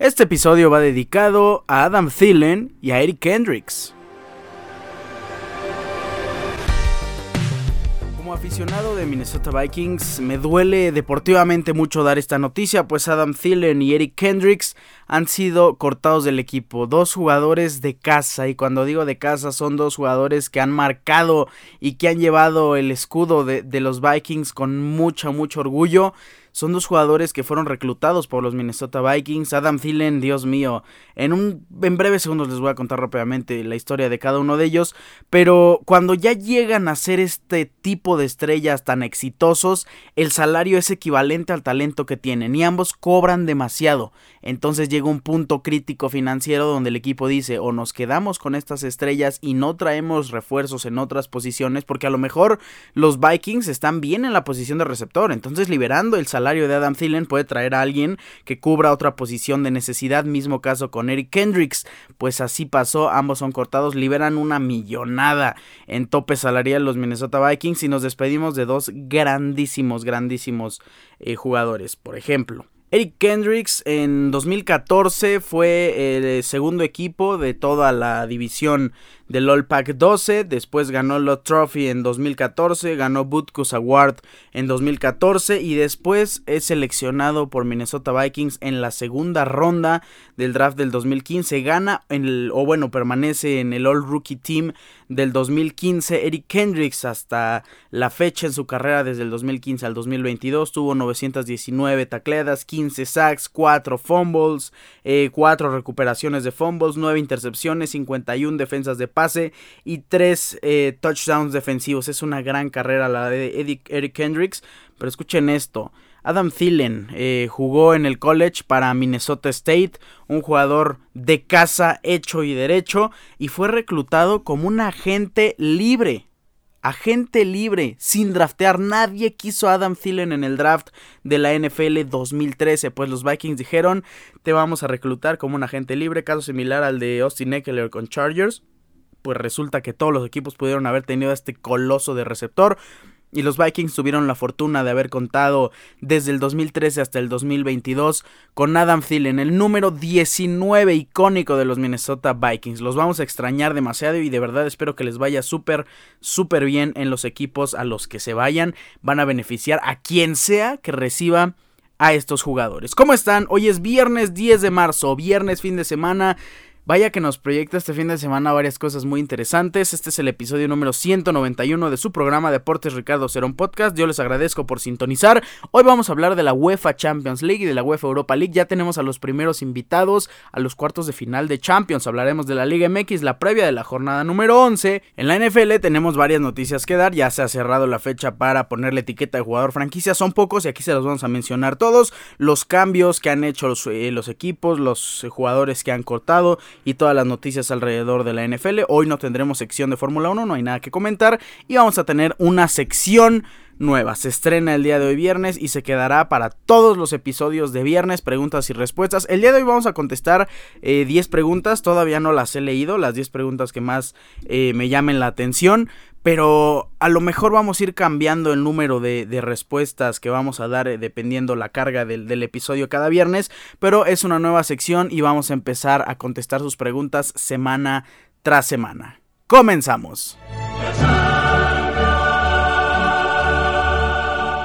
Este episodio va dedicado a Adam Thielen y a Eric Kendricks. Como aficionado de Minnesota Vikings, me duele deportivamente mucho dar esta noticia, pues Adam Thielen y Eric Kendricks han sido cortados del equipo. Dos jugadores de casa, y cuando digo de casa son dos jugadores que han marcado y que han llevado el escudo de, de los Vikings con mucho, mucho orgullo. Son dos jugadores que fueron reclutados por los Minnesota Vikings. Adam Thielen, Dios mío. En un en breves segundos les voy a contar rápidamente la historia de cada uno de ellos. Pero cuando ya llegan a ser este tipo de estrellas tan exitosos, el salario es equivalente al talento que tienen. Y ambos cobran demasiado. Entonces llega un punto crítico financiero donde el equipo dice o nos quedamos con estas estrellas y no traemos refuerzos en otras posiciones porque a lo mejor los Vikings están bien en la posición de receptor. Entonces liberando el salario salario de Adam Thielen puede traer a alguien que cubra otra posición de necesidad. Mismo caso con Eric Kendricks. Pues así pasó, ambos son cortados, liberan una millonada en tope salarial los Minnesota Vikings y nos despedimos de dos grandísimos, grandísimos eh, jugadores. Por ejemplo, Eric Kendricks en 2014 fue el segundo equipo de toda la división del All Pack 12, después ganó Lot Trophy en 2014, ganó Butkus Award en 2014 y después es seleccionado por Minnesota Vikings en la segunda ronda del draft del 2015, gana en el, o bueno, permanece en el All Rookie Team del 2015. Eric Kendricks hasta la fecha en su carrera desde el 2015 al 2022 tuvo 919 tacleadas, 15 sacks, 4 fumbles, 4 eh, recuperaciones de fumbles, 9 intercepciones, 51 defensas de y 3 eh, touchdowns defensivos. Es una gran carrera la de Eric Kendricks, pero escuchen esto. Adam Thielen eh, jugó en el college para Minnesota State, un jugador de casa hecho y derecho, y fue reclutado como un agente libre. Agente libre, sin draftear. Nadie quiso Adam Thielen en el draft de la NFL 2013. Pues los Vikings dijeron: Te vamos a reclutar como un agente libre. Caso similar al de Austin Eckler con Chargers. Pues resulta que todos los equipos pudieron haber tenido a este coloso de receptor. Y los Vikings tuvieron la fortuna de haber contado desde el 2013 hasta el 2022 con Adam Thielen, el número 19 icónico de los Minnesota Vikings. Los vamos a extrañar demasiado y de verdad espero que les vaya súper, súper bien en los equipos a los que se vayan. Van a beneficiar a quien sea que reciba a estos jugadores. ¿Cómo están? Hoy es viernes 10 de marzo, viernes fin de semana. Vaya que nos proyecta este fin de semana varias cosas muy interesantes. Este es el episodio número 191 de su programa Deportes Ricardo Cerón Podcast. Yo les agradezco por sintonizar. Hoy vamos a hablar de la UEFA Champions League y de la UEFA Europa League. Ya tenemos a los primeros invitados a los cuartos de final de Champions. Hablaremos de la Liga MX, la previa de la jornada número 11. En la NFL tenemos varias noticias que dar. Ya se ha cerrado la fecha para ponerle etiqueta de jugador franquicia. Son pocos y aquí se los vamos a mencionar todos. Los cambios que han hecho los, eh, los equipos, los jugadores que han cortado y todas las noticias alrededor de la NFL. Hoy no tendremos sección de Fórmula 1, no hay nada que comentar y vamos a tener una sección nueva. Se estrena el día de hoy viernes y se quedará para todos los episodios de viernes, preguntas y respuestas. El día de hoy vamos a contestar 10 eh, preguntas, todavía no las he leído, las 10 preguntas que más eh, me llamen la atención. Pero a lo mejor vamos a ir cambiando el número de, respuestas que vamos a dar eh, dependiendo la carga del, del, episodio cada viernes. Pero es una nueva sección y vamos a empezar a contestar sus preguntas semana tras semana. Comenzamos.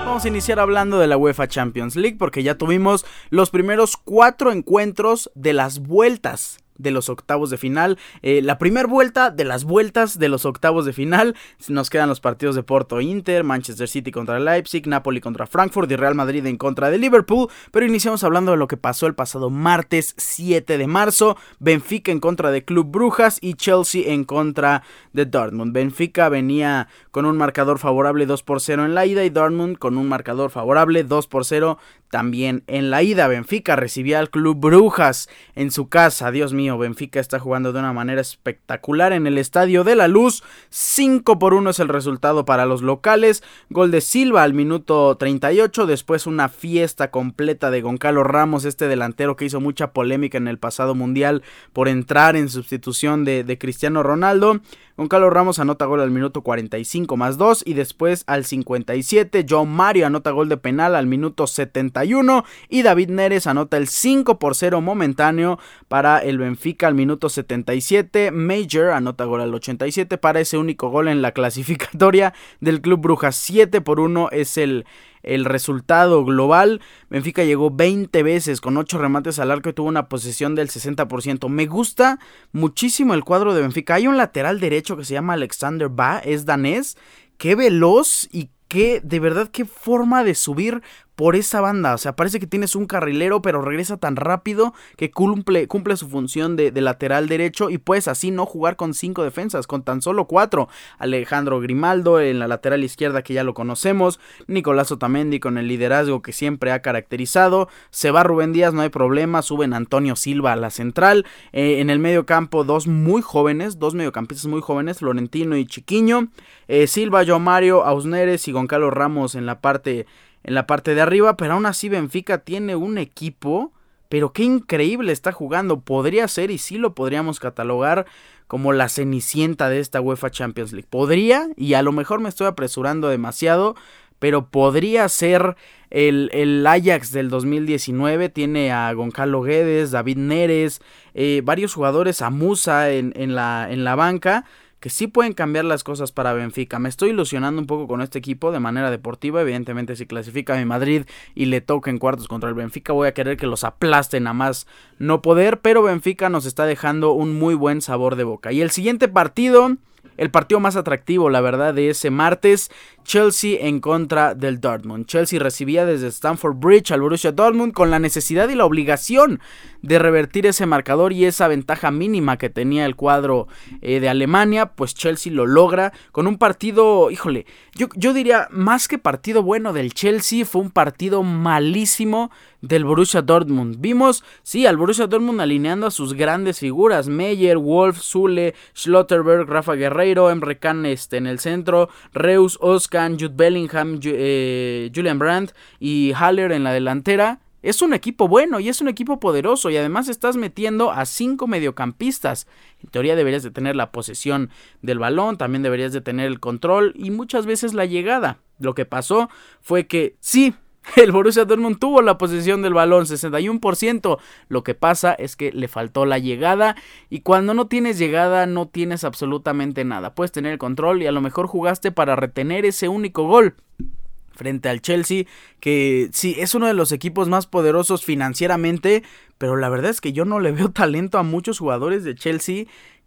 Vamos a iniciar hablando de la UEFA Champions League porque ya tuvimos los primeros cuatro encuentros de las vueltas de los octavos de final. Eh, la primera vuelta de las vueltas de los octavos de final. Nos quedan los partidos de Porto Inter, Manchester City contra Leipzig, Napoli contra Frankfurt y Real Madrid en contra de Liverpool. Pero iniciamos hablando de lo que pasó el pasado martes 7 de marzo. Benfica en contra de Club Brujas y Chelsea en contra de Dortmund. Benfica venía con un marcador favorable 2 por 0 en la ida y Dortmund con un marcador favorable 2 por 0 también en la ida. Benfica recibía al Club Brujas en su casa. Dios mío Benfica está jugando de una manera espectacular en el Estadio de la Luz. 5 por 1 es el resultado para los locales. Gol de Silva al minuto 38. Después una fiesta completa de Goncalo Ramos, este delantero que hizo mucha polémica en el pasado mundial por entrar en sustitución de, de Cristiano Ronaldo. Goncalo Ramos anota gol al minuto 45 más 2 y después al 57 John Mario anota gol de penal al minuto 71 61 y David Neres anota el 5 por 0 momentáneo para el Benfica al minuto 77. Major anota gol al 87 para ese único gol en la clasificatoria del Club Brujas. 7 por 1 es el el resultado global. Benfica llegó 20 veces con 8 remates al arco y tuvo una posesión del 60%. Me gusta muchísimo el cuadro de Benfica. Hay un lateral derecho que se llama Alexander Ba, es danés. Qué veloz y qué, de verdad, qué forma de subir por esa banda. O sea, parece que tienes un carrilero, pero regresa tan rápido que cumple, cumple su función de, lateral derecho y puedes así no jugar con cinco defensas, con tan solo cuatro. Alejandro Grimaldo en la lateral izquierda que ya lo conocemos, Nicolás Otamendi con el liderazgo que siempre ha caracterizado, se va Rubén Díaz, no hay problema, suben Antonio Silva a la central, eh, en el medio campo dos muy jóvenes, dos mediocampistas muy jóvenes, Florentino y Chiquiño, eh, Silva, Yo Mario, Ausneres y Goncalo Ramos en la parte en la parte de arriba, pero aún así Benfica tiene un equipo, pero qué increíble está jugando. Podría ser y sí lo podríamos catalogar como la cenicienta de esta UEFA Champions League. Podría, y a lo mejor me estoy apresurando demasiado, pero podría ser el, el, Ajax del 2019. Tiene a Goncalo Guedes, David Neres, eh, varios jugadores, a Musa en, en, la, en la banca que sí pueden cambiar las cosas para Benfica. Me estoy ilusionando un poco con este equipo de manera deportiva. Evidentemente, si clasifica a mi Madrid y le toca en cuartos contra el Benfica, voy a querer que los aplasten a más no poder. Pero Benfica nos está dejando un muy buen sabor de boca. Y el siguiente partido el partido más atractivo, la verdad, de ese martes, Chelsea en contra del Dortmund. Chelsea recibía desde Stamford Bridge al Borussia Dortmund con la necesidad y la obligación de revertir ese marcador y esa ventaja mínima que tenía el cuadro eh, de Alemania, pues Chelsea lo logra con un partido, híjole, yo, yo diría más que partido bueno del Chelsea, fue un partido malísimo del Borussia Dortmund. Vimos, sí, al Borussia Dortmund alineando a sus grandes figuras, Meyer, Wolf, Zule, Schlotterberg, Rafa Guerreiro, Emre Can este, en el centro, Reus, Oskan, Jude Bellingham, eh, Julian Brandt y Haller en la delantera. Es un equipo bueno y es un equipo poderoso y además estás metiendo a cinco mediocampistas. En teoría deberías de tener la posesión del balón, también deberías de tener el control y muchas veces la llegada. Lo que pasó fue que sí, el Borussia Dortmund tuvo la posesión del balón, 61%. Lo que pasa es que le faltó la llegada y cuando no tienes llegada no tienes absolutamente nada. Puedes tener el control y a lo mejor jugaste para retener ese único gol frente al Chelsea, que sí, es uno de los equipos más poderosos financieramente, pero la verdad es que yo no le veo talento a muchos jugadores de Chelsea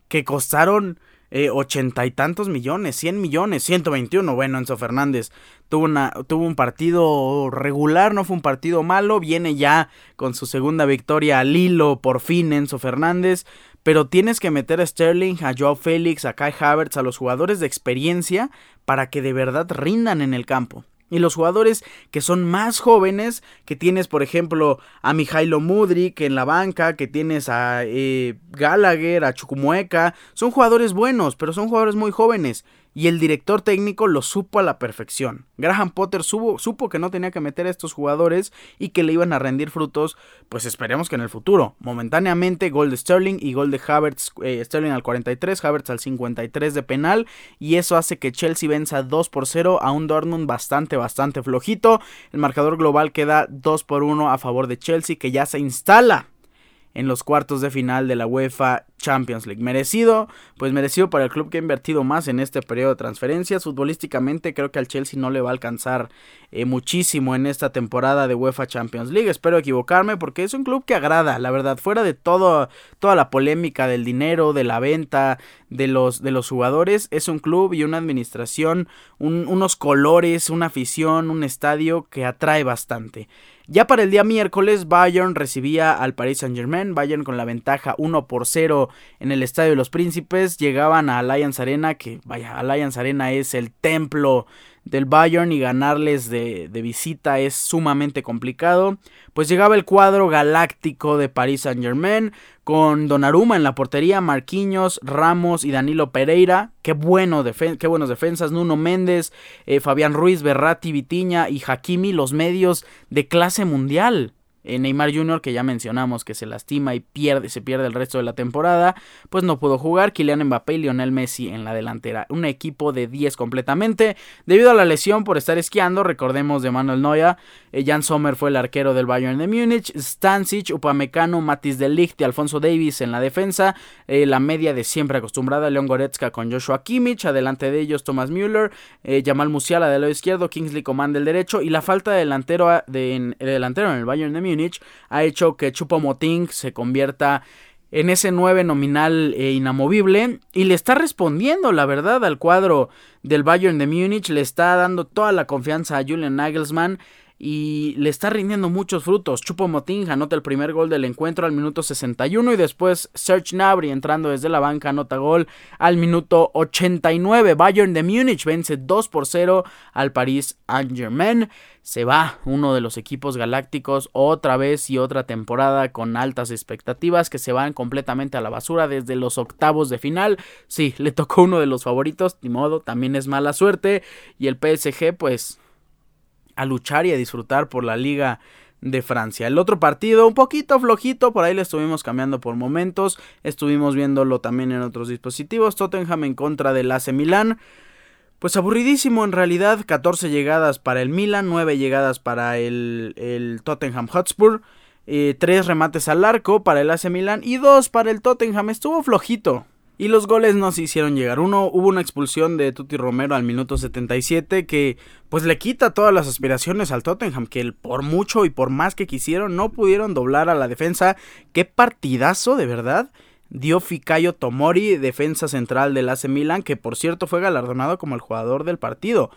que costaron eh, ochenta y tantos millones, 100 millones, 121. Bueno, Enzo Fernández tuvo, una, tuvo un partido regular, no fue un partido malo. Viene ya con su segunda victoria al hilo, por fin, Enzo Fernández. Pero tienes que meter a Sterling, a Joao Félix, a Kai Havertz, a los jugadores de experiencia para que de verdad rindan en el campo. Y los jugadores que son más jóvenes, que tienes por ejemplo a Mijailo Mudrik en la banca, que tienes a eh, Gallagher, a Chucumueca, son jugadores buenos, pero son jugadores muy jóvenes y el director técnico lo supo a la perfección. Graham Potter supo que no tenía que meter a estos jugadores y que le iban a rendir frutos, pues esperemos que en el futuro. Momentáneamente, gol de Sterling y gol de Havertz, eh, Sterling al 43, Havertz al 53 de penal, y eso hace que Chelsea venza 2 por 0 a un Dortmund bastante, bastante flojito. El marcador global queda 2 por 1 a favor de Chelsea, que ya se instala en los cuartos de final de la UEFA Champions League. Merecido, pues merecido para el club que ha invertido más en este periodo de transferencias. Futbolísticamente creo que al Chelsea no le va a alcanzar eh, muchísimo en esta temporada de UEFA Champions League. Espero equivocarme porque es un club que agrada, la verdad, fuera de todo, toda la polémica del dinero, de la venta, de los, de los jugadores, es un club y una administración, unos colores, una afición, un estadio que atrae bastante. Ya para el día miércoles, Bayern recibía al Paris Saint Germain. Bayern con la ventaja 1 por 0 en el Estadio de los Príncipes. Llegaban a Allianz Arena, que vaya, Allianz Arena es el templo del Bayern y ganarles de, de, visita es sumamente complicado. Pues llegaba el cuadro galáctico de Paris Saint Germain con Donnarumma en la portería, Marquinhos, Ramos y Danilo Pereira. Qué, bueno qué buenos defensas. Nuno Méndez, eh, Fabián Ruiz, Berratti, Vitiña y Hakimi, los medios de clase mundial. Eh, Neymar Jr., que ya mencionamos que se lastima y pierde, se pierde el resto de la temporada, pues no pudo jugar. Kylian Mbappé y Lionel Messi en la delantera. Un equipo de 10 completamente. Debido a la lesión por estar esquiando, recordemos de Manuel Neuer, eh, Jan Sommer fue el arquero del Bayern de Múnich, Stancic, Upamecano, Matis de Ligt y Alfonso Davis en la defensa, eh, la media de siempre acostumbrada, Leon Goretzka con Joshua Kimmich, adelante de ellos Thomas Müller, eh, Jamal Musiala del lado izquierdo, Kingsley Coman del derecho y la falta de delantero, de, delantero en el Bayern de Múnich ha hecho que Chupo Moting se convierta en ese 9 nominal e inamovible y le está respondiendo la verdad al cuadro del Bayern de Múnich, le está dando toda la confianza a Julian Nagelsmann y le está rindiendo muchos frutos. Chupo Moting anota el primer gol del encuentro al minuto 61 y después Serge Gnabry entrando desde la banca anota gol al minuto 89. Bayern de Múnich vence 2 por 0 al Paris Saint-Germain. Se va uno de los equipos galácticos otra vez y otra temporada con altas expectativas que se van completamente a la basura desde los octavos de final. Sí, le tocó uno de los favoritos, ni modo, también es mala suerte y el PSG pues a luchar y a disfrutar por la Liga de Francia. El otro partido, un poquito flojito, por ahí le estuvimos cambiando por momentos, estuvimos viéndolo también en otros dispositivos. Tottenham en contra del AC Milan. Pues aburridísimo en realidad, 14 llegadas para el Milan, 9 llegadas para el, el Tottenham Hotspur, 3 eh, remates al arco para el AC Milan y 2 para el Tottenham. Estuvo flojito, y los goles no se hicieron llegar. Uno, hubo una expulsión de Tuti Romero al minuto 77 que pues le quita todas las aspiraciones al Tottenham, que por mucho y por más que quisieron no pudieron doblar a la defensa. Qué partidazo, de verdad. Dio Fikayo Tomori, defensa central del AC Milan, que por cierto fue galardonado como el jugador del partido.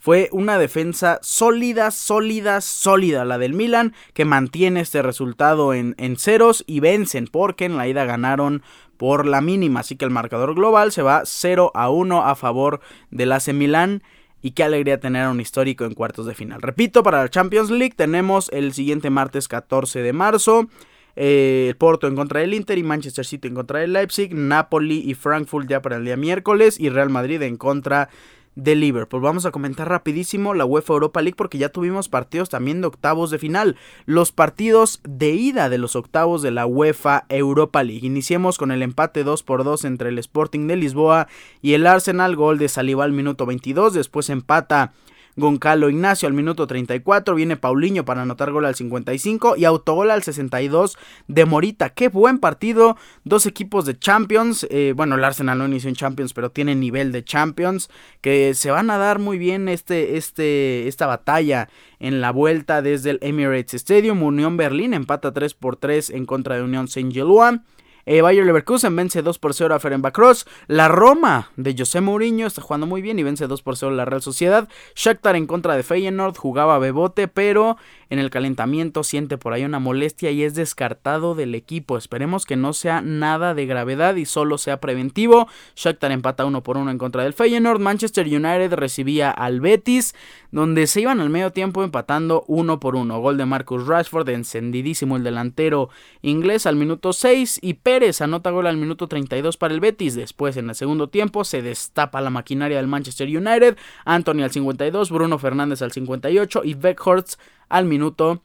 Fue una defensa sólida, sólida, sólida la del Milan, que mantiene este resultado en, en ceros y vencen, porque en la ida ganaron por la mínima. Así que el marcador global se va 0 a 1 a favor del AC Milan. Y qué alegría tener a un histórico en cuartos de final. Repito, para la Champions League tenemos el siguiente martes 14 de marzo. Eh, Porto en contra del Inter y Manchester City en contra del Leipzig. Napoli y Frankfurt ya para el día miércoles. Y Real Madrid en contra de Liverpool. Vamos a comentar rapidísimo la UEFA Europa League porque ya tuvimos partidos también de octavos de final. Los partidos de ida de los octavos de la UEFA Europa League. Iniciemos con el empate 2 por 2 entre el Sporting de Lisboa y el Arsenal. Gol de Saliba al minuto 22. Después empata Goncalo Ignacio al minuto 34, viene Paulinho para anotar gol al 55 y autogol al 62 de Morita. Qué buen partido, dos equipos de Champions, eh, bueno el Arsenal no inició en Champions pero tiene nivel de Champions, que se van a dar muy bien este, este, esta batalla en la vuelta desde el Emirates Stadium. Unión Berlín empata 3 por 3 en contra de Unión Saint-Gilloise. Eh, Bayer Leverkusen vence 2 por 0 a Ferenbacross. La Roma de José Mourinho está jugando muy bien y vence 2 por 0 a la Real Sociedad. Shakhtar en contra de Feyenoord jugaba Bebote, pero en el calentamiento siente por ahí una molestia y es descartado del equipo. Esperemos que no sea nada de gravedad y solo sea preventivo. Shakhtar empata 1 por 1 en contra del Feyenoord. Manchester United recibía al Betis, donde se iban al medio tiempo empatando 1 por 1. Gol de Marcus Rashford, encendidísimo el delantero inglés al minuto 6 y Pérez anota gol al minuto 32 para el Betis. Después en el segundo tiempo se destapa la maquinaria del Manchester United. Anthony al 52, Bruno Fernández al 58 y Beckhorst al minuto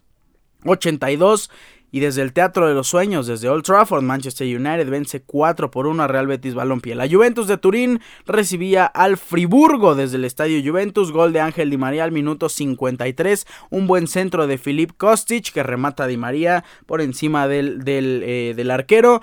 82. Y desde el Teatro de los Sueños, desde Old Trafford, Manchester United vence 4 por 1 a Real Betis Balompié. La Juventus de Turín recibía al Friburgo desde el Estadio Juventus. Gol de Ángel Di María al minuto 53. Un buen centro de Filip Kostic que remata a Di María por encima del, del, eh, del arquero.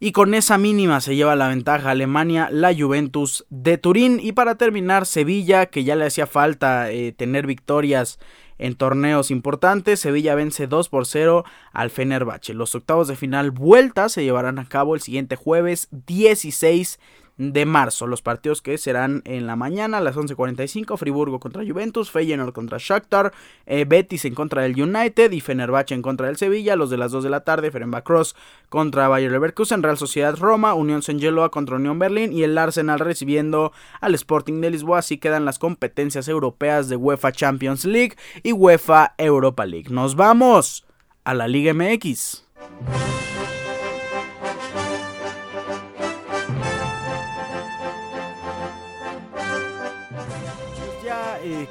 Y con esa mínima se lleva la ventaja Alemania, la Juventus de Turín. Y para terminar, Sevilla, que ya le hacía falta eh, tener victorias en torneos importantes, Sevilla vence 2 por 0 al Fenerbahce. Los octavos de final vuelta se llevarán a cabo el siguiente jueves 16 de marzo. Los partidos que serán en la mañana a las 11.45, Friburgo contra Juventus, Feyenoord contra Shakhtar, eh, Betis en contra del United y Fenerbahce en contra del Sevilla. Los de las 2 de la tarde, Fenerbahce contra Bayer Leverkusen, Real Sociedad Roma, Unión Saint-Geloa contra Unión Berlín y el Arsenal recibiendo al Sporting de Lisboa. Así quedan las competencias europeas de UEFA Champions League y UEFA Europa League. Nos vamos a la Liga MX.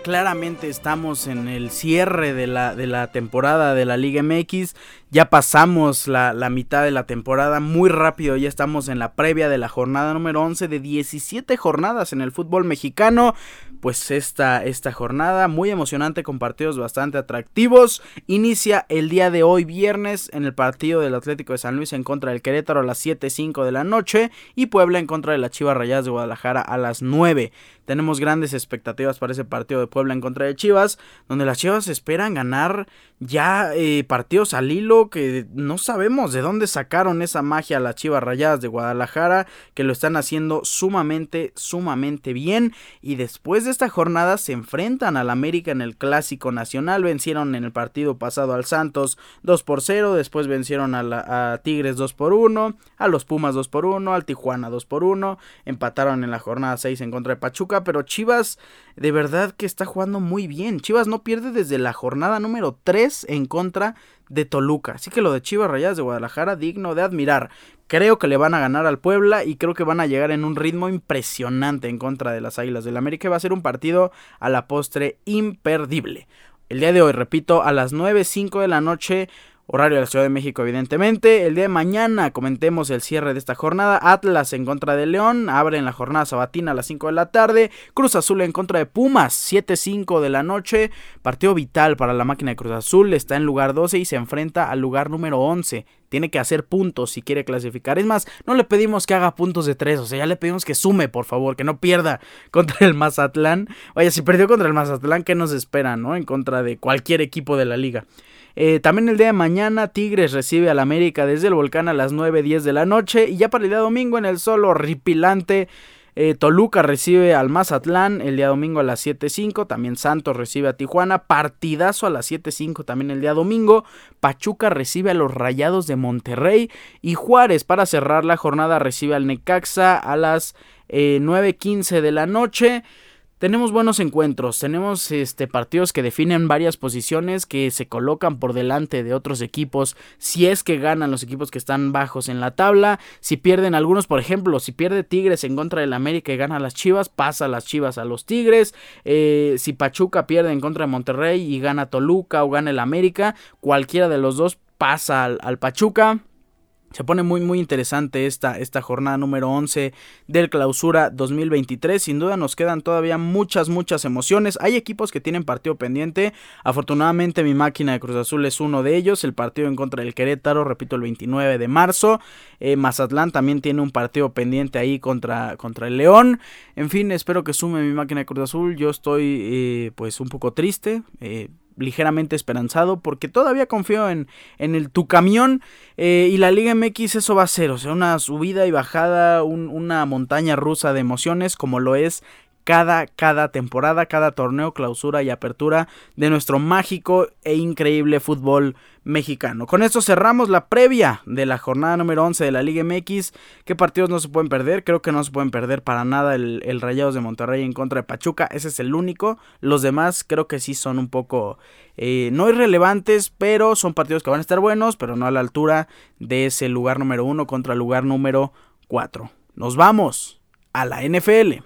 Claramente estamos en el cierre de la, de la temporada de la Liga MX. Ya pasamos la, la, mitad de la temporada muy rápido. Ya estamos en la previa de la jornada número 11 de 17 jornadas en el fútbol mexicano. Pues esta, esta jornada muy emocionante con partidos bastante atractivos. Inicia el día de hoy viernes en el partido del Atlético de San Luis en contra del Querétaro a las 7.05 de la noche. Y Puebla en contra de la Chivas Rayadas de Guadalajara a las 9. Tenemos grandes expectativas para ese partido de Puebla en contra de Chivas, donde las Chivas esperan ganar ya eh, partidos al hilo que no sabemos de dónde sacaron esa magia las Chivas Rayadas de Guadalajara, que lo están haciendo sumamente, sumamente bien. Y después de esta jornada se enfrentan al América en el Clásico Nacional, vencieron en el partido pasado al Santos 2 por 0, después vencieron a, a Tigres 2 por 1, a los Pumas 2 por 1, al Tijuana 2 por 1, empataron en la jornada 6 en contra de Pachuca pero Chivas de verdad que está jugando muy bien. Chivas no pierde desde la jornada número 3 en contra de Toluca. Así que lo de Chivas Rayadas de Guadalajara, digno de admirar. Creo que le van a ganar al Puebla y creo que van a llegar en un ritmo impresionante en contra de las Águilas del América. Va a ser un partido a la postre imperdible. El día de hoy, repito, a las 9.05 de la noche Horario de la Ciudad de México, evidentemente. El día de mañana comentemos el cierre de esta jornada. Atlas en contra de León. Abre en la jornada sabatina a las 5 de la tarde. Cruz Azul en contra de Pumas. 7-5 de la noche. Partido vital para la máquina de Cruz Azul. Está en lugar 12 y se enfrenta al lugar número 11. Tiene que hacer puntos si quiere clasificar. Es más, no le pedimos que haga puntos de 3. O sea, ya le pedimos que sume, por favor. Que no pierda contra el Mazatlán. Vaya, si perdió contra el Mazatlán, ¿qué nos espera, no? En contra de cualquier equipo de la liga. Eh, también el día de mañana Tigres recibe al América desde el volcán a las 9.10 de la noche. Y ya para el día domingo en el solo horripilante. Eh, Toluca recibe al Mazatlán el día domingo a las 7.05. También Santos recibe a Tijuana. Partidazo a las 7.05 también el día domingo. Pachuca recibe a los Rayados de Monterrey. Y Juárez para cerrar la jornada recibe al Necaxa a las 9.15 eh, de la noche tenemos buenos encuentros, tenemos este partidos que definen varias posiciones que se colocan por delante de otros equipos, si es que ganan los equipos que están bajos en la tabla, si pierden algunos, por ejemplo, si pierde Tigres en contra del América y gana las Chivas, pasa las Chivas a los Tigres, eh, si Pachuca pierde en contra de Monterrey y gana Toluca o gana el América, cualquiera de los dos pasa al Pachuca. Se pone muy muy interesante esta, esta jornada número 11 del clausura 2023. Sin duda nos quedan todavía muchas muchas emociones. Hay equipos que tienen partido pendiente. Afortunadamente mi máquina de Cruz Azul es uno de ellos. El partido en contra del Querétaro, repito, el 29 de marzo. Eh, Mazatlán también tiene un partido pendiente ahí contra, contra el León. En fin, espero que sume mi máquina de Cruz Azul. Yo estoy eh, pues un poco triste. Eh, ligeramente esperanzado porque todavía confío en, en el tu camión eh, y la Liga MX eso va a ser, o sea, una subida y bajada, una montaña rusa de emociones como lo es cada, cada temporada, cada torneo, clausura y apertura de nuestro mágico e increíble fútbol mexicano. Con esto cerramos la previa de la jornada número 11 de la Liga MX. ¿Qué partidos no se pueden perder? Creo que no se pueden perder para nada el, el Rayados de Monterrey en contra de Pachuca. Ese es el único. Los demás creo que sí son un poco eh, no irrelevantes, pero son partidos que van a estar buenos, pero no a la altura de ese lugar número 1 contra el lugar número 4. Nos vamos a la NFL.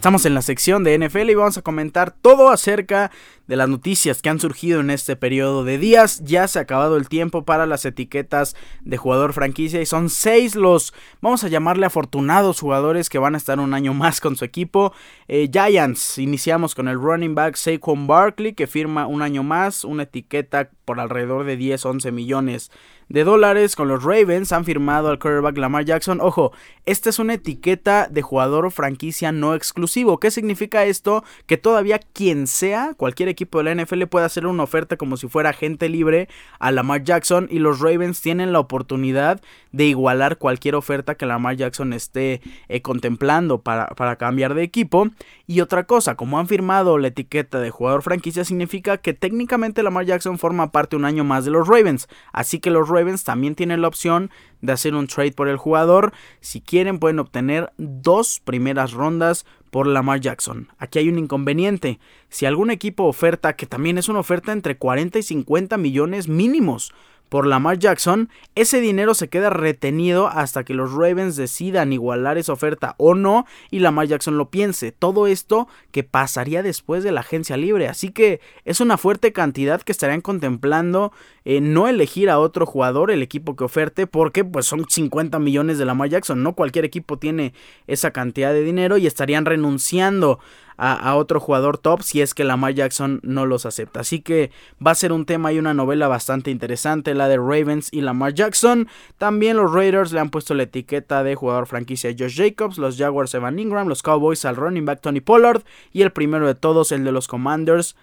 Estamos en la sección de NFL y vamos a comentar todo acerca de las noticias que han surgido en este periodo de días. Ya se ha acabado el tiempo para las etiquetas de jugador franquicia y son seis los, vamos a llamarle afortunados jugadores que van a estar un año más con su equipo. Eh, Giants, iniciamos con el running back Saquon Barkley que firma un año más, una etiqueta por alrededor de 10-11 millones de dólares con los Ravens. Han firmado al quarterback Lamar Jackson. Ojo, esta es una etiqueta de jugador franquicia no exclusivo. ¿Qué significa esto? Que todavía quien sea, cualquier equipo de la NFL puede hacer una oferta como si fuera agente libre a Lamar Jackson y los Ravens tienen la oportunidad de igualar cualquier oferta que Lamar Jackson esté eh, contemplando para, para cambiar de equipo. Y otra cosa, como han firmado la etiqueta de jugador franquicia, significa que técnicamente Lamar Jackson forma parte un año más de los Ravens. Así que los Ravens también tienen la opción de hacer un trade por el jugador. Si quieren pueden obtener dos primeras rondas por Lamar Jackson. Aquí hay un inconveniente. Si algún equipo oferta, que también es una oferta entre 40 y 50 millones mínimos por Lamar Jackson, ese dinero se queda retenido hasta que los Ravens decidan igualar esa oferta o no y Lamar Jackson lo piense. Todo esto que pasaría después de la agencia libre. Así que es una fuerte cantidad que estarían contemplando eh, no elegir a otro jugador, el equipo que oferte, porque pues son 50 millones de Lamar Jackson. No cualquier equipo tiene esa cantidad de dinero y estarían renunciando a, otro jugador top si es que Lamar Jackson no los acepta. Así que va a ser un tema y una novela bastante interesante, la de Ravens y Lamar Jackson. También los Raiders le han puesto la etiqueta de jugador franquicia a Josh Jacobs, los Jaguars Evan Ingram, los Cowboys al running back Tony Pollard y el primero de todos, el de los Commanders,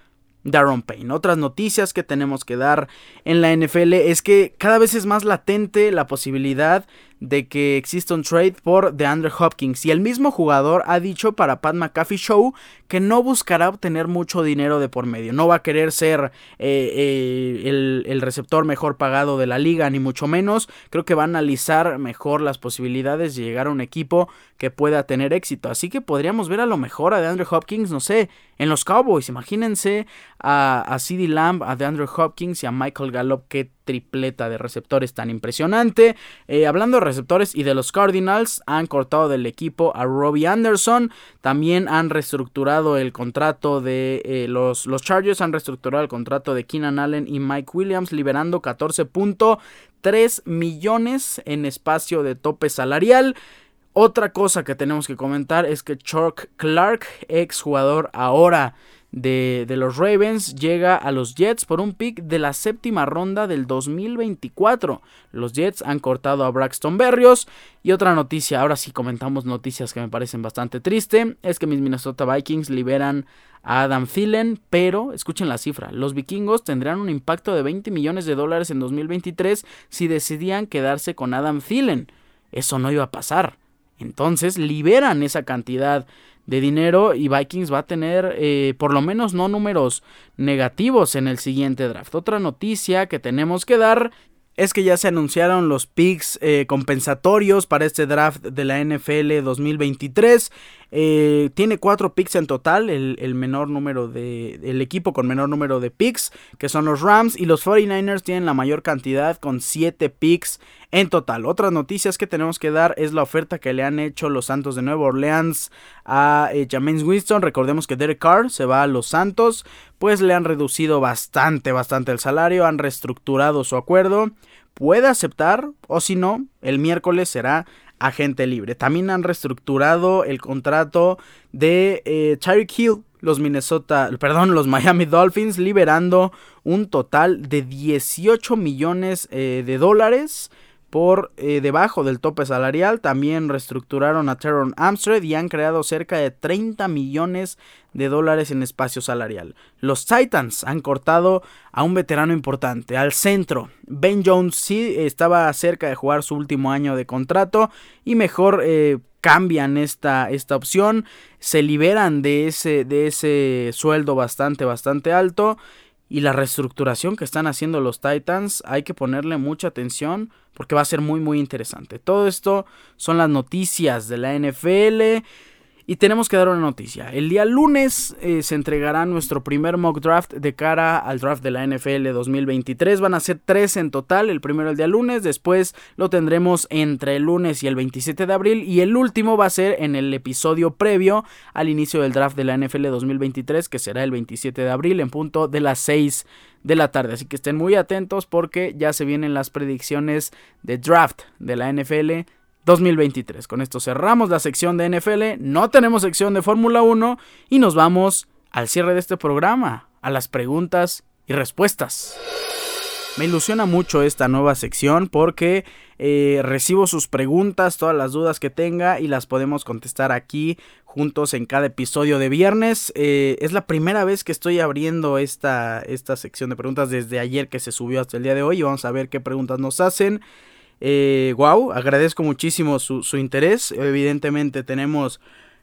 Darren Payne. Otras noticias que tenemos que dar en la NFL es que cada vez es más latente la posibilidad de que exista un trade por DeAndre Hopkins. Y el mismo jugador ha dicho para Pat McAfee Show que no buscará obtener mucho dinero de por medio, no va a querer ser eh, eh, el, receptor mejor pagado de la liga ni mucho menos, creo que va a analizar mejor las posibilidades de llegar a un equipo que pueda tener éxito, así que podríamos ver a lo mejor a DeAndre Hopkins, no sé, en los Cowboys, imagínense a, a CeeDee Lamb, a DeAndre Hopkins y a Michael Gallup que tripleta de receptores tan impresionante. Eh, hablando de receptores y de los Cardinals, han cortado del equipo a Robbie Anderson. También han reestructurado el contrato de eh, los, los Chargers, han reestructurado el contrato de Keenan Allen y Mike Williams, liberando 14.3 millones en espacio de tope salarial. Otra cosa que tenemos que comentar es que Chuck Clark, ex jugador ahora de, los Ravens llega a los Jets por un pick de la séptima ronda del 2024. Los Jets han cortado a Braxton Berrios. Y otra noticia, ahora sí comentamos noticias que me parecen bastante triste, es que mis Minnesota Vikings liberan a Adam Thielen, pero escuchen la cifra, los vikingos tendrán un impacto de 20 millones de dólares en 2023 si decidían quedarse con Adam Thielen. Eso no iba a pasar. Entonces liberan esa cantidad de dinero y Vikings va a tener eh, por lo menos no números negativos en el siguiente draft. Otra noticia que tenemos que dar es que ya se anunciaron los picks eh, compensatorios para este draft de la NFL 2023. Eh, tiene cuatro picks en total, el, menor número de. el equipo con menor número de picks, que son los Rams, y los 49ers tienen la mayor cantidad con siete picks en total. Otras noticias que tenemos que dar es la oferta que le han hecho los Santos de Nueva Orleans a eh, James Winston. Recordemos que Derek Carr se va a los Santos, pues le han reducido bastante, bastante el salario, han reestructurado su acuerdo. Puede aceptar, o si no, el miércoles será agente libre. También han reestructurado el contrato de eh, Tyreek Hill, los Minnesota, perdón, los Miami Dolphins, liberando un total de 18 millones eh, de dólares por eh, debajo del tope salarial. También reestructuraron a Teron Amstrad y han creado cerca de 30 millones de dólares en espacio salarial. Los Titans han cortado a un veterano importante, al centro. Ben Jones sí estaba cerca de jugar su último año de contrato y mejor eh, cambian esta, esta opción. Se liberan de ese, de ese sueldo bastante, bastante alto y la reestructuración que están haciendo los Titans hay que ponerle mucha atención porque va a ser muy muy interesante. Todo esto son las noticias de la NFL. Y tenemos que dar una noticia. El día lunes eh, se entregará nuestro primer mock draft de cara al draft de la NFL 2023. Van a ser tres en total. El primero el día lunes, después lo tendremos entre el lunes y el 27 de abril. Y el último va a ser en el episodio previo al inicio del draft de la NFL 2023, que será el 27 de abril en punto de las 6 de la tarde. Así que estén muy atentos porque ya se vienen las predicciones de draft de la NFL 2023. Con esto cerramos la sección de NFL, no tenemos sección de Fórmula 1 y nos vamos al cierre de este programa, a las preguntas y respuestas. Me ilusiona mucho esta nueva sección porque eh, recibo sus preguntas, todas las dudas que tenga y las podemos contestar aquí juntos en cada episodio de viernes. Eh, es la primera vez que estoy abriendo esta, esta sección de preguntas desde ayer que se subió hasta el día de hoy y vamos a ver qué preguntas nos hacen. Eh, wow, agradezco muchísimo su, interés. Evidentemente tenemos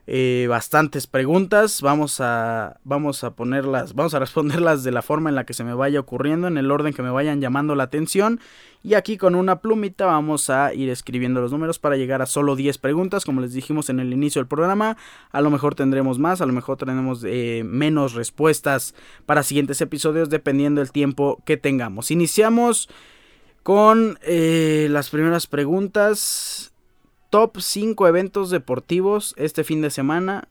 eh, bastantes preguntas. Vamos a, vamos a ponerlas, vamos a responderlas de la forma en la que se me vaya ocurriendo, en el orden que me vayan llamando la atención. Y aquí con una plumita vamos a ir escribiendo los números para llegar a solo 10 preguntas, como les dijimos en el inicio del programa. A lo mejor tendremos más, a lo mejor tendremos eh, menos respuestas para siguientes episodios, dependiendo del tiempo que tengamos. Iniciamos con eh, las primeras preguntas. Top 5 eventos deportivos este fin de semana.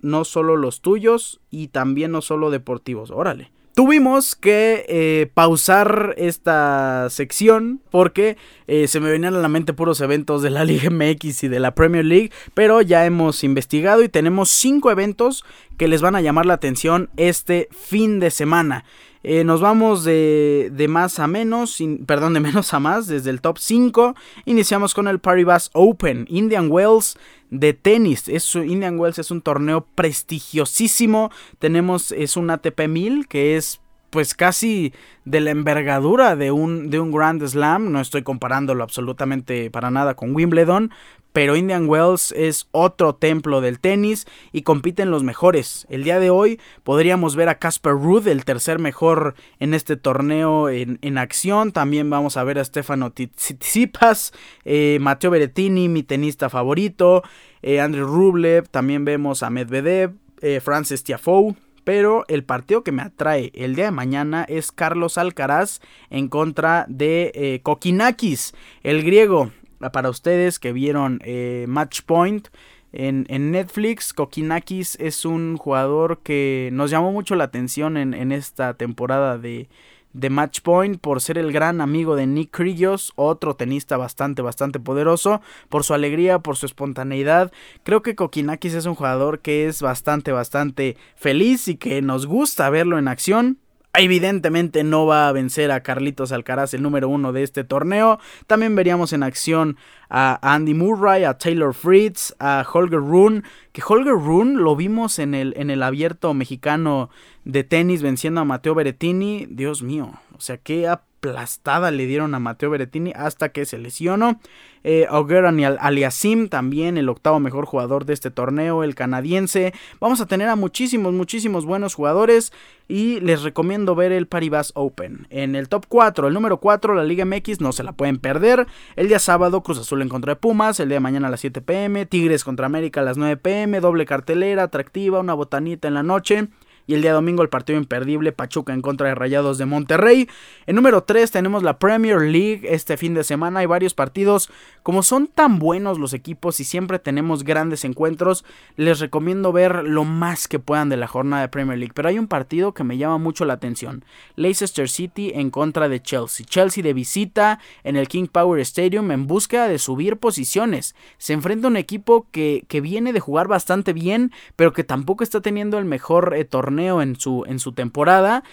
No solo los tuyos y también no solo deportivos. Órale. Tuvimos que eh, pausar esta sección porque eh, se me venían a la mente puros eventos de la Liga MX y de la Premier League, pero ya hemos investigado y tenemos cinco eventos que les van a llamar la atención este fin de semana. Eh, nos vamos de, de, más a menos, perdón, de menos a más, desde el top 5. Iniciamos con el Paribas Open, Indian Wells de tenis. Es, Indian Wells es un torneo prestigiosísimo. Tenemos, es un ATP 1000 que es pues casi de la envergadura de un, de un Grand Slam. No estoy comparándolo absolutamente para nada con Wimbledon, pero Indian Wells es otro templo del tenis y compiten los mejores. El día de hoy podríamos ver a Casper Ruud, el tercer mejor en este torneo en, acción. También vamos a ver a Stefano Tsitsipas, eh, Matteo Berettini, mi tenista favorito, eh, Andrew Rublev, también vemos a Medvedev, eh, Francis Tiafoe. Pero el partido que me atrae el día de mañana es Carlos Alcaraz en contra de eh, Kokinakis, el griego para ustedes que vieron eh, Match Point en, Netflix, Kokinakis es un jugador que nos llamó mucho la atención en, esta temporada de, de Match Point por ser el gran amigo de Nick Kyrgios, otro tenista bastante, bastante poderoso, por su alegría, por su espontaneidad. Creo que Kokinakis es un jugador que es bastante, bastante feliz y que nos gusta verlo en acción. Evidentemente no va a vencer a Carlitos Alcaraz, el número uno de este torneo. También veríamos en acción a Andy Murray, a Taylor Fritz, a Holger Rune. Que Holger Rune lo vimos en el, en el abierto mexicano de tenis venciendo a Mateo Berettini. Dios mío, o sea, qué aplastada le dieron a Mateo Berettini hasta que se lesionó. Eh, Augeran Aliasim, también el octavo mejor jugador de este torneo, el canadiense. Vamos a tener a muchísimos, muchísimos buenos jugadores y les recomiendo ver el Paribas Open. En el top 4, el número 4, la Liga MX, no se la pueden perder. El día sábado, Cruz Azul en contra de Pumas, el día de mañana a las 7 pm, Tigres contra América a las 9 pm, doble cartelera, atractiva, una botanita en la noche. Y el día domingo el partido imperdible Pachuca en contra de Rayados de Monterrey. En número 3 tenemos la Premier League este fin de semana. Hay varios partidos. Como son tan buenos los equipos y siempre tenemos grandes encuentros, les recomiendo ver lo más que puedan de la jornada de Premier League. Pero hay un partido que me llama mucho la atención. Leicester City en contra de Chelsea. Chelsea de visita en el King Power Stadium en búsqueda de subir posiciones. Se enfrenta a un equipo que, que viene de jugar bastante bien, pero que tampoco está teniendo el mejor eh, torneo en su, en su temporada.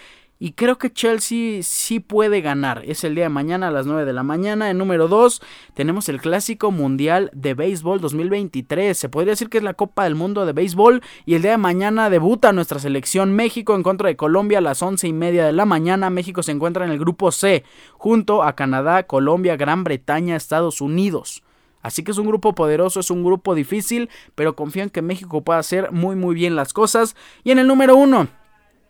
Y creo que Chelsea sí puede ganar. Es el día de mañana a las 9 de la mañana. En número 2 tenemos el Clásico Mundial de Béisbol 2023. Se podría decir que es la Copa del Mundo de Béisbol. Y el día de mañana debuta nuestra selección México en contra de Colombia a las 11 y media de la mañana. México se encuentra en el grupo C junto a Canadá, Colombia, Gran Bretaña, Estados Unidos. Así que es un grupo poderoso, es un grupo difícil, pero confío en que México pueda hacer muy muy bien las cosas. Y en el número uno,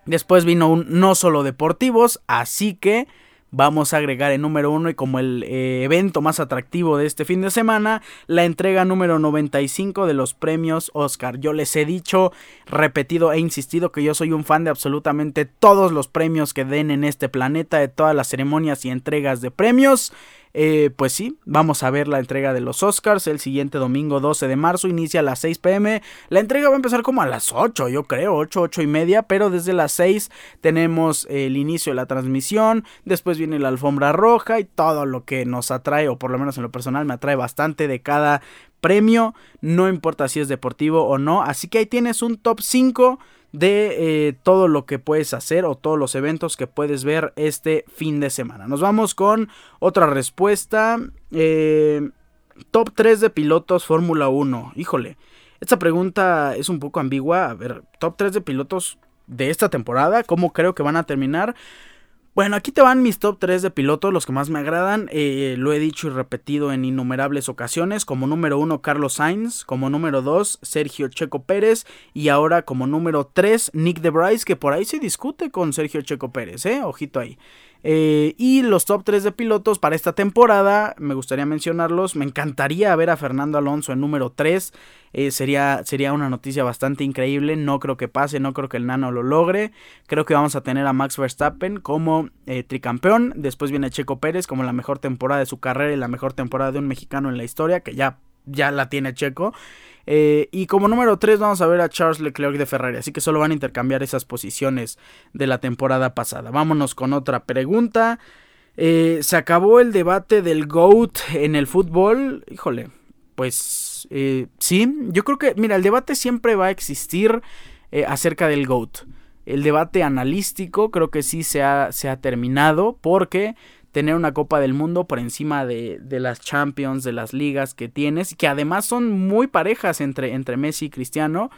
después vino un no solo deportivos, así que vamos a agregar el número uno y como el eh, evento más atractivo de este fin de semana, la entrega número 95 de los premios Oscar. Yo les he dicho, repetido e insistido que yo soy un fan de absolutamente todos los premios que den en este planeta, de todas las ceremonias y entregas de premios. Eh, pues sí, vamos a ver la entrega de los Oscars el siguiente domingo 12 de marzo, inicia a las 6 pm. La entrega va a empezar como a las 8, yo creo, 8, 8 y media, pero desde las 6 tenemos el inicio de la transmisión, después viene la alfombra roja y todo lo que nos atrae, o por lo menos en lo personal me atrae bastante de cada premio, no importa si es deportivo o no, así que ahí tienes un top 5 de eh, todo lo que puedes hacer o todos los eventos que puedes ver este fin de semana. Nos vamos con otra respuesta. Eh, top 3 de pilotos Fórmula 1. Híjole, esta pregunta es un poco ambigua. A ver, top 3 de pilotos de esta temporada. ¿Cómo creo que van a terminar? Bueno, aquí te van mis top 3 de pilotos, los que más me agradan. Eh, lo he dicho y repetido en innumerables ocasiones. Como número 1, Carlos Sainz. Como número 2, Sergio Checo Pérez. Y ahora como número 3, Nick de Bryce, que por ahí se discute con Sergio Checo Pérez, ¿eh? Ojito ahí. Eh, y los top 3 de pilotos para esta temporada, me gustaría mencionarlos. Me encantaría ver a Fernando Alonso en número 3. Eh, sería, sería una noticia bastante increíble. No creo que pase, no creo que el Nano lo logre. Creo que vamos a tener a Max Verstappen como eh, tricampeón. Después viene Checo Pérez como la mejor temporada de su carrera y la mejor temporada de un mexicano en la historia, que ya, ya la tiene Checo. Eh, y como número 3 vamos a ver a Charles Leclerc de Ferrari. Así que solo van a intercambiar esas posiciones de la temporada pasada. Vámonos con otra pregunta. Eh, se acabó el debate del GOAT en el fútbol. Híjole, pues eh, sí, yo creo que, mira, el debate siempre va a existir acerca del GOAT. El debate analístico creo que sí se ha, se ha terminado porque tener una Copa del Mundo por encima de, de, las Champions, de las ligas que tienes, que además son muy parejas entre, entre Messi y Cristiano.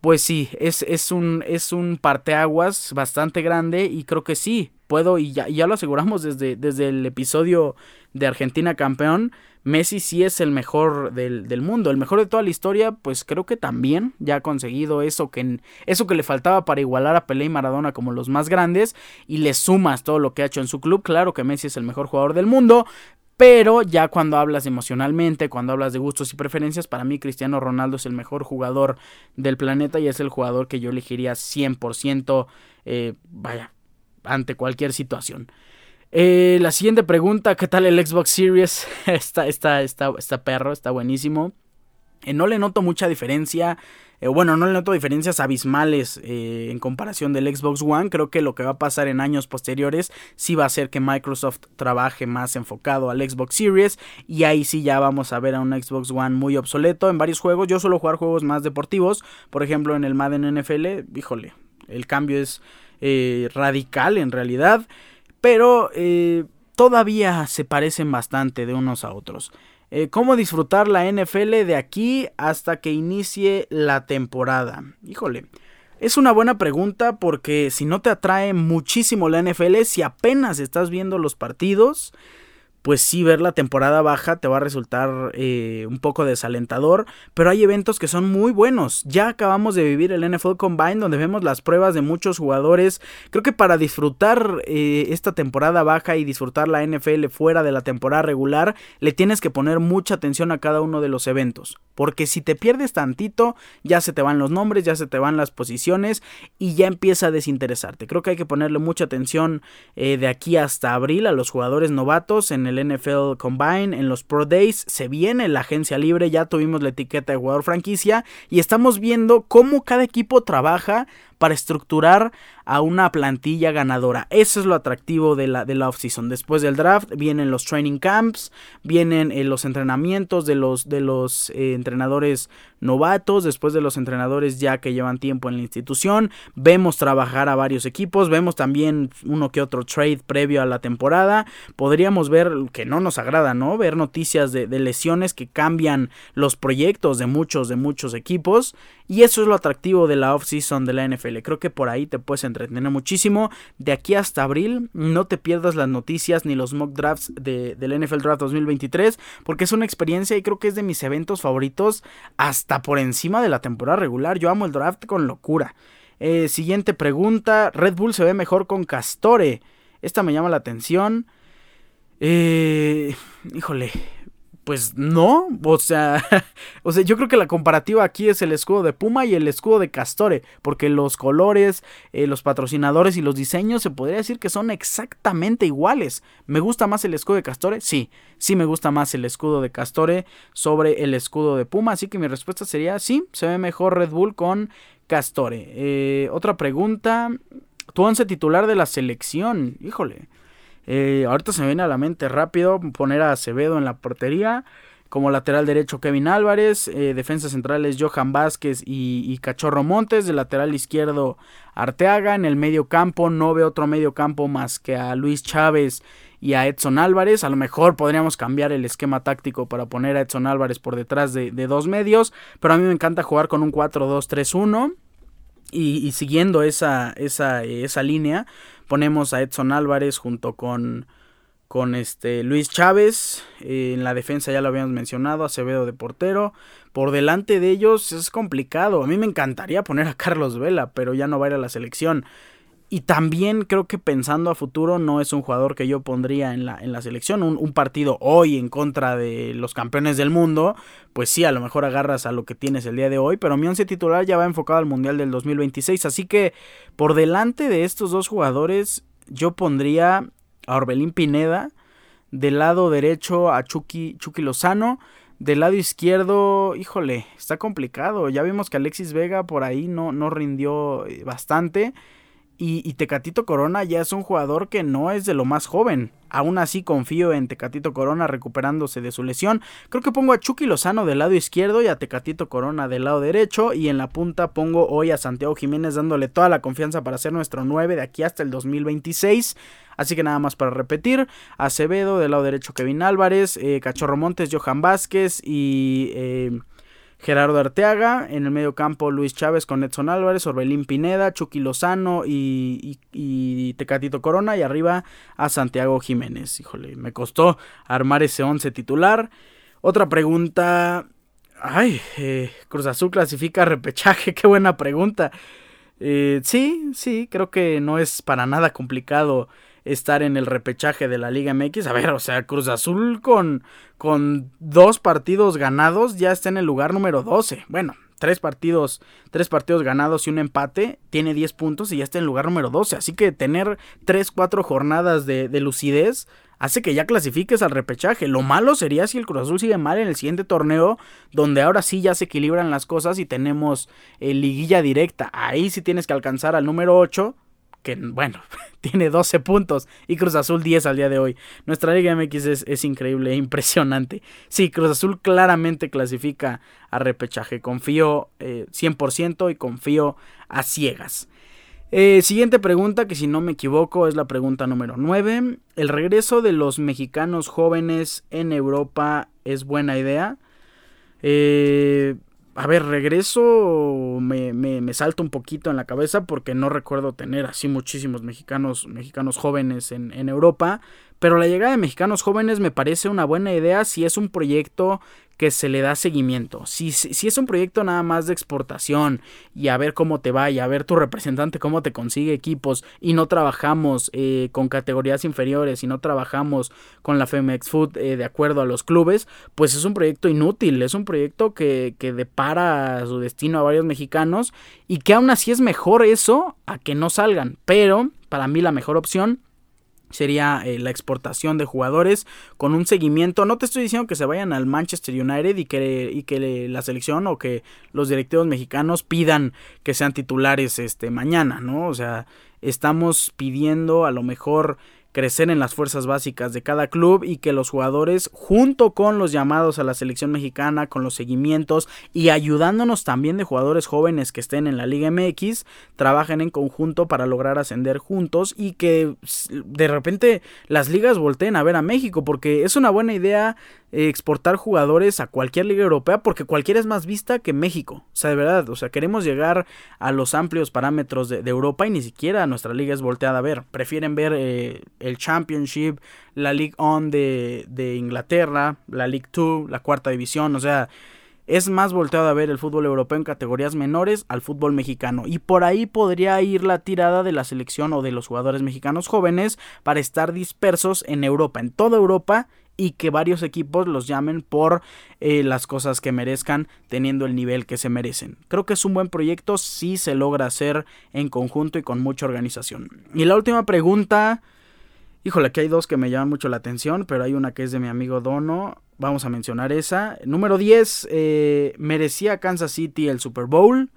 Pues sí, es, es, un, es un parteaguas bastante grande y creo que sí, puedo, y ya, ya lo aseguramos desde, desde el episodio de Argentina campeón, Messi sí es el mejor del, mundo, el mejor de toda la historia, pues creo que también ya ha conseguido eso que, eso que le faltaba para igualar a Pelé y Maradona como los más grandes y le sumas todo lo que ha hecho en su club, claro que Messi es el mejor jugador del mundo, pero ya cuando hablas emocionalmente, cuando hablas de gustos y preferencias, para mí Cristiano Ronaldo es el mejor jugador del planeta y es el jugador que yo elegiría 100%, eh, vaya, ante cualquier situación. Eh, la siguiente pregunta, ¿qué tal el Xbox Series? está, está, está, está perro, está buenísimo. Eh, no le noto mucha diferencia. Eh, bueno, no le noto diferencias abismales en comparación del Xbox One. Creo que lo que va a pasar en años posteriores sí va a ser que Microsoft trabaje más enfocado al Xbox Series. Y ahí sí ya vamos a ver a un Xbox One muy obsoleto en varios juegos. Yo suelo jugar juegos más deportivos. Por ejemplo, en el Madden NFL, híjole, el cambio es radical en realidad pero eh, todavía se parecen bastante de unos a otros. Eh, ¿Cómo disfrutar la NFL de aquí hasta que inicie la temporada? Híjole, es una buena pregunta porque si no te atrae muchísimo la NFL, si apenas estás viendo los partidos, pues sí, ver la temporada baja te va a resultar eh, un poco desalentador, pero hay eventos que son muy buenos. Ya acabamos de vivir el NFL Combine donde vemos las pruebas de muchos jugadores. Creo que para disfrutar eh, esta temporada baja y disfrutar la NFL fuera de la temporada regular, le tienes que poner mucha atención a cada uno de los eventos. Porque si te pierdes tantito, ya se te van los nombres, ya se te van las posiciones y ya empieza a desinteresarte. Creo que hay que ponerle mucha atención eh, de aquí hasta abril a los jugadores novatos en el NFL Combine, en los Pro Days, se viene la agencia libre, ya tuvimos la etiqueta de jugador franquicia y estamos viendo cómo cada equipo trabaja para estructurar a una plantilla ganadora. Eso es lo atractivo de la, de la offseason. Después del draft vienen los training camps, vienen eh, los entrenamientos de los, de los eh, entrenadores novatos, después de los entrenadores ya que llevan tiempo en la institución. Vemos trabajar a varios equipos, vemos también uno que otro trade previo a la temporada. Podríamos ver, que no nos agrada, ¿no? Ver noticias de, de lesiones que cambian los proyectos de muchos, de muchos equipos. Y eso es lo atractivo de la offseason de la NFL. Creo que por ahí te puedes entretener muchísimo. De aquí hasta abril, no te pierdas las noticias ni los mock drafts de, del NFL Draft 2023. Porque es una experiencia y creo que es de mis eventos favoritos hasta por encima de la temporada regular. Yo amo el draft con locura. Eh, siguiente pregunta. Red Bull se ve mejor con Castore. Esta me llama la atención. Eh, híjole, pues no, o sea, o sea, yo creo que la comparativa aquí es el escudo de Puma y el escudo de Castore, porque los colores, eh, los patrocinadores y los diseños se podría decir que son exactamente iguales. ¿Me gusta más el escudo de Castore? Sí, sí me gusta más el escudo de Castore sobre el escudo de Puma, así que mi respuesta sería sí, se ve mejor Red Bull con Castore. Eh, otra pregunta, tu once titular de la selección, híjole. Eh, ahorita se me viene a la mente rápido poner a Acevedo en la portería. Como lateral derecho Kevin Álvarez, eh, defensas centrales Johan Vázquez y, Cachorro Montes, de lateral izquierdo Arteaga, en el medio campo no veo otro medio campo más que a Luis Chávez y a Edson Álvarez, a lo mejor podríamos cambiar el esquema táctico para poner a Edson Álvarez por detrás de, dos medios, pero a mí me encanta jugar con un 4-2-3-1 y, y, siguiendo esa, esa línea, ponemos a Edson Álvarez junto con, con este Luis Chávez. Eh, en la defensa ya lo habíamos mencionado, Acevedo de portero. Por delante de ellos es complicado. A mí me encantaría poner a Carlos Vela, pero ya no va a ir a la selección. Y también creo que pensando a futuro no es un jugador que yo pondría en la, en la selección. Un, partido hoy en contra de los campeones del mundo, pues sí, a lo mejor agarras a lo que tienes el día de hoy, pero mi once titular ya va enfocado al Mundial del 2026. Así que por delante de estos dos jugadores yo pondría a Orbelín Pineda, del lado derecho a Chucky, Chucky Lozano. Del lado izquierdo, híjole, está complicado. Ya vimos que Alexis Vega por ahí no, no rindió eh, bastante. Y, Tecatito Corona ya es un jugador que no es de lo más joven. Aún así confío en Tecatito Corona recuperándose de su lesión. Creo que pongo a Chucky Lozano del lado izquierdo y a Tecatito Corona del lado derecho. Y en la punta pongo hoy a Santiago Jiménez dándole toda la confianza para ser nuestro 9 de aquí hasta el 2026. Así que nada más para repetir. Acevedo del lado derecho Kevin Álvarez. Eh, Cachorro Montes, Johan Vázquez y... Eh, Gerardo Arteaga, en el medio campo Luis Chávez con Edson Álvarez, Orbelín Pineda, Chucky Lozano y, Tecatito Corona y arriba a Santiago Jiménez. Híjole, me costó armar ese 11 titular. Otra pregunta. Ay, eh, Cruz Azul clasifica repechaje, qué buena pregunta. Eh, sí, sí, creo que no es para nada complicado estar en el repechaje de la Liga MX. A ver, o sea, Cruz Azul con, con dos partidos ganados ya está en el lugar número 12. Bueno, tres partidos, tres partidos ganados y un empate, tiene 10 puntos y ya está en el lugar número 12. Así que tener 3, 4 jornadas de, lucidez hace que ya clasifiques al repechaje. Lo malo sería si el Cruz Azul sigue mal en el siguiente torneo, donde ahora sí ya se equilibran las cosas y tenemos eh, liguilla directa. Ahí sí tienes que alcanzar al número 8 que bueno, tiene 12 puntos y Cruz Azul 10 al día de hoy. Nuestra Liga MX es, increíble, impresionante. Sí, Cruz Azul claramente clasifica a repechaje. Confío 100% eh, y confío a ciegas. Eh, siguiente pregunta, que si no me equivoco es la pregunta número 9. ¿El regreso de los mexicanos jóvenes en Europa es buena idea? Eh, a ver, regreso, me, me, me, salto un poquito en la cabeza porque no recuerdo tener así muchísimos mexicanos, mexicanos jóvenes en, en Europa. Pero la llegada de mexicanos jóvenes me parece una buena idea si es un proyecto que se le da seguimiento. Si, si, es un proyecto nada más de exportación y a ver cómo te va y a ver tu representante cómo te consigue equipos y no trabajamos eh, con categorías inferiores y no trabajamos con la Femex Food eh, de acuerdo a los clubes, pues es un proyecto inútil, es un proyecto que, que depara su destino a varios mexicanos y que aún así es mejor eso a que no salgan. Pero para mí la mejor opción sería eh, la exportación de jugadores con un seguimiento. No te estoy diciendo que se vayan al Manchester United y que, y que la selección o que los directivos mexicanos pidan que sean titulares este mañana, ¿no? O sea, estamos pidiendo a lo mejor crecer en las fuerzas básicas de cada club y que los jugadores, junto con los llamados a la selección mexicana, con los seguimientos y ayudándonos también de jugadores jóvenes que estén en la Liga MX, trabajen en conjunto para lograr ascender juntos y que de repente las ligas volteen a ver a México, porque es una buena idea exportar jugadores a cualquier liga europea porque cualquiera es más vista que México. O sea, de verdad, o sea, queremos llegar a los amplios parámetros de, Europa y ni siquiera nuestra liga es volteada a ver. Prefieren ver eh, el Championship, la League On de, de Inglaterra, la League 2, la cuarta división, o sea... Es más volteado a ver el fútbol europeo en categorías menores al fútbol mexicano. Y por ahí podría ir la tirada de la selección o de los jugadores mexicanos jóvenes para estar dispersos en Europa, en toda Europa y que varios equipos los llamen por eh, las cosas que merezcan teniendo el nivel que se merecen. Creo que es un buen proyecto si se logra hacer en conjunto y con mucha organización. Y la última pregunta, híjole, aquí hay dos que me llaman mucho la atención, pero hay una que es de mi amigo Dono. Vamos a mencionar esa. Número 10, eh, ¿merecía Kansas City el Super Bowl?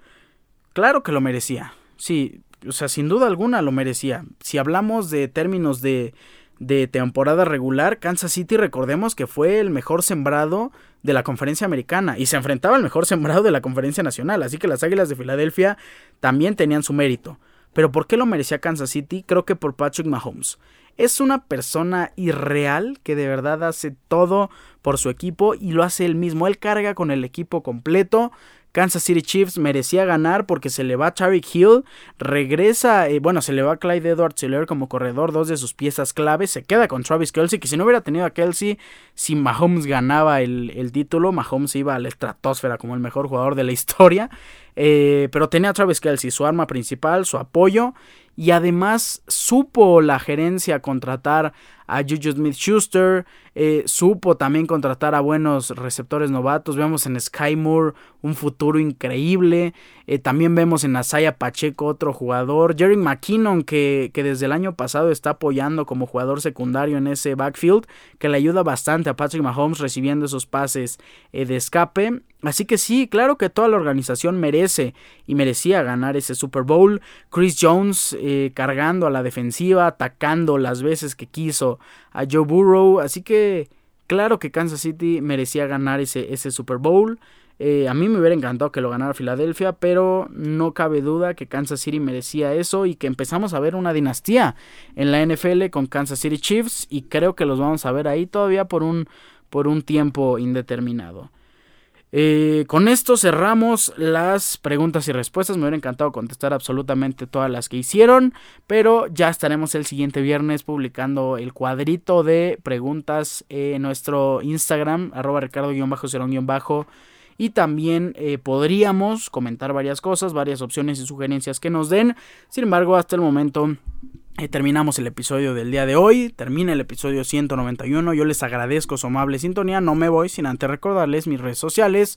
Claro que lo merecía. Sí, o sea, sin duda alguna lo merecía. Si hablamos de términos de de temporada regular, Kansas City recordemos que fue el mejor sembrado de la conferencia americana y se enfrentaba al mejor sembrado de la conferencia nacional, así que las Águilas de Filadelfia también tenían su mérito. Pero ¿por qué lo merecía Kansas City? Creo que por Patrick Mahomes. Es una persona irreal que de verdad hace todo por su equipo y lo hace él mismo. Él carga con el equipo completo. Kansas City Chiefs merecía ganar porque se le va Tyreek Hill, regresa, eh, bueno, se le va Clyde Edwards Hiller como corredor, dos de sus piezas claves, se queda con Travis Kelsey, que si no hubiera tenido a Kelsey, si Mahomes ganaba el, título, Mahomes iba a la estratosfera como el mejor jugador de la historia. Eh, pero tenía a Travis Kelsey, su arma principal, su apoyo. Y además supo la gerencia contratar a Juju Smith Schuster, eh, supo también contratar a buenos receptores novatos. Vemos en Sky Moore un futuro increíble. Eh, también vemos en Asaya Pacheco otro jugador. Jerry McKinnon, que, que, desde el año pasado está apoyando como jugador secundario en ese backfield, que le ayuda bastante a Patrick Mahomes recibiendo esos pases eh, de escape. Así que sí, claro que toda la organización merece y merecía ganar ese Super Bowl. Chris Jones cargando a la defensiva, atacando las veces que quiso a Joe Burrow. Así que claro que Kansas City merecía ganar ese, ese Super Bowl. Eh, a mí me hubiera encantado que lo ganara Filadelfia, pero no cabe duda que Kansas City merecía eso y que empezamos a ver una dinastía en la NFL con Kansas City Chiefs y creo que los vamos a ver ahí todavía por un, por un tiempo indeterminado. Eh, con esto cerramos las preguntas y respuestas. Me hubiera encantado contestar absolutamente todas las que hicieron, pero ya estaremos el siguiente viernes publicando el cuadrito de preguntas en nuestro Instagram, arroba ricardo-cerón- y también eh, podríamos comentar varias cosas, varias opciones y sugerencias que nos den. Sin embargo, hasta el momento eh, terminamos el episodio del día de hoy, termina el episodio 191, yo les agradezco su amable sintonía, no me voy sin antes recordarles mis redes sociales,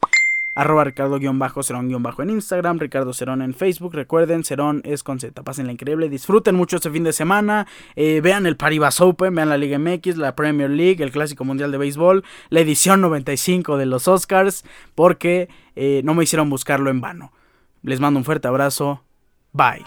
arroba ricardo-cerón- en Instagram, Ricardo Cerón en Facebook, recuerden, Cerón es con Z, la increíble, disfruten mucho este fin de semana, eh, vean el Paribas Open, vean la Liga MX, la Premier League, el Clásico Mundial de Béisbol, la edición 95 de los Oscars, porque eh, no me hicieron buscarlo en vano. Les mando un fuerte abrazo, bye.